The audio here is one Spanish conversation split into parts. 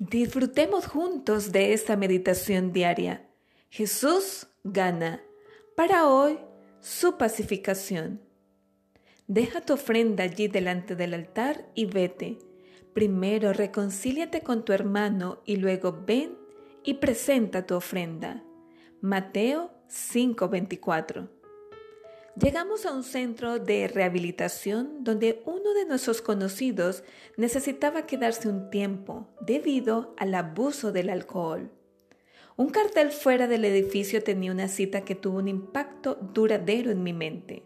Disfrutemos juntos de esta meditación diaria. Jesús gana. Para hoy, su pacificación. Deja tu ofrenda allí delante del altar y vete. Primero reconcíliate con tu hermano y luego ven y presenta tu ofrenda. Mateo 5:24 Llegamos a un centro de rehabilitación donde uno de nuestros conocidos necesitaba quedarse un tiempo debido al abuso del alcohol. Un cartel fuera del edificio tenía una cita que tuvo un impacto duradero en mi mente.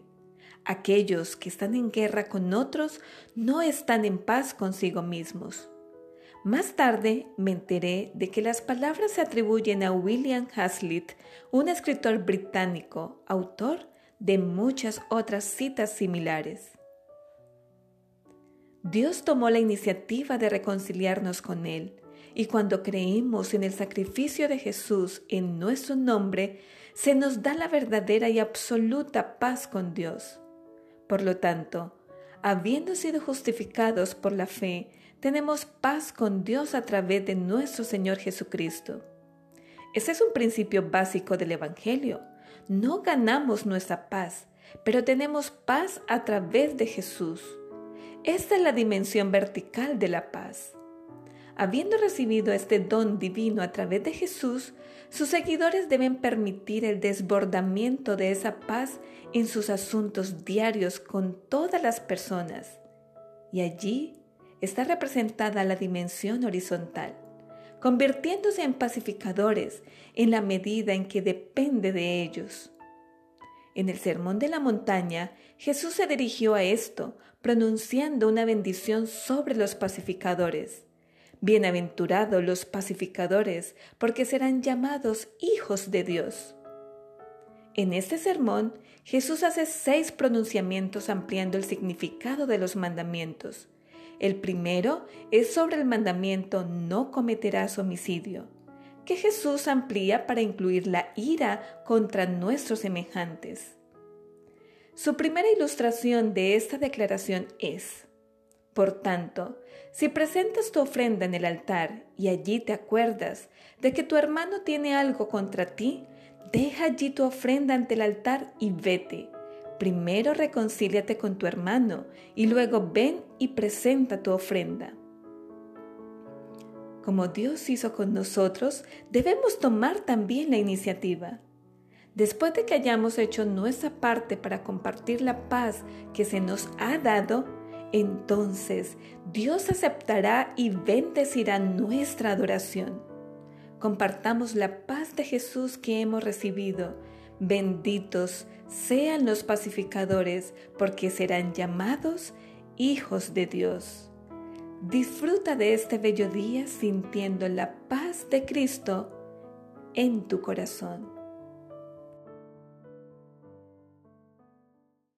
Aquellos que están en guerra con otros no están en paz consigo mismos. Más tarde me enteré de que las palabras se atribuyen a William Hazlitt, un escritor británico, autor de muchas otras citas similares. Dios tomó la iniciativa de reconciliarnos con Él, y cuando creemos en el sacrificio de Jesús en nuestro nombre, se nos da la verdadera y absoluta paz con Dios. Por lo tanto, habiendo sido justificados por la fe, tenemos paz con Dios a través de nuestro Señor Jesucristo. Ese es un principio básico del Evangelio no ganamos nuestra paz, pero tenemos paz a través de Jesús. Esta es la dimensión vertical de la paz. Habiendo recibido este don divino a través de Jesús, sus seguidores deben permitir el desbordamiento de esa paz en sus asuntos diarios con todas las personas. Y allí está representada la dimensión horizontal convirtiéndose en pacificadores en la medida en que depende de ellos. En el Sermón de la Montaña, Jesús se dirigió a esto, pronunciando una bendición sobre los pacificadores. Bienaventurados los pacificadores, porque serán llamados hijos de Dios. En este sermón, Jesús hace seis pronunciamientos ampliando el significado de los mandamientos. El primero es sobre el mandamiento no cometerás homicidio, que Jesús amplía para incluir la ira contra nuestros semejantes. Su primera ilustración de esta declaración es, por tanto, si presentas tu ofrenda en el altar y allí te acuerdas de que tu hermano tiene algo contra ti, deja allí tu ofrenda ante el altar y vete Primero reconcíliate con tu hermano y luego ven y presenta tu ofrenda. Como Dios hizo con nosotros, debemos tomar también la iniciativa. Después de que hayamos hecho nuestra parte para compartir la paz que se nos ha dado, entonces Dios aceptará y bendecirá nuestra adoración. Compartamos la paz de Jesús que hemos recibido Benditos sean los pacificadores, porque serán llamados hijos de Dios. Disfruta de este bello día sintiendo la paz de Cristo en tu corazón.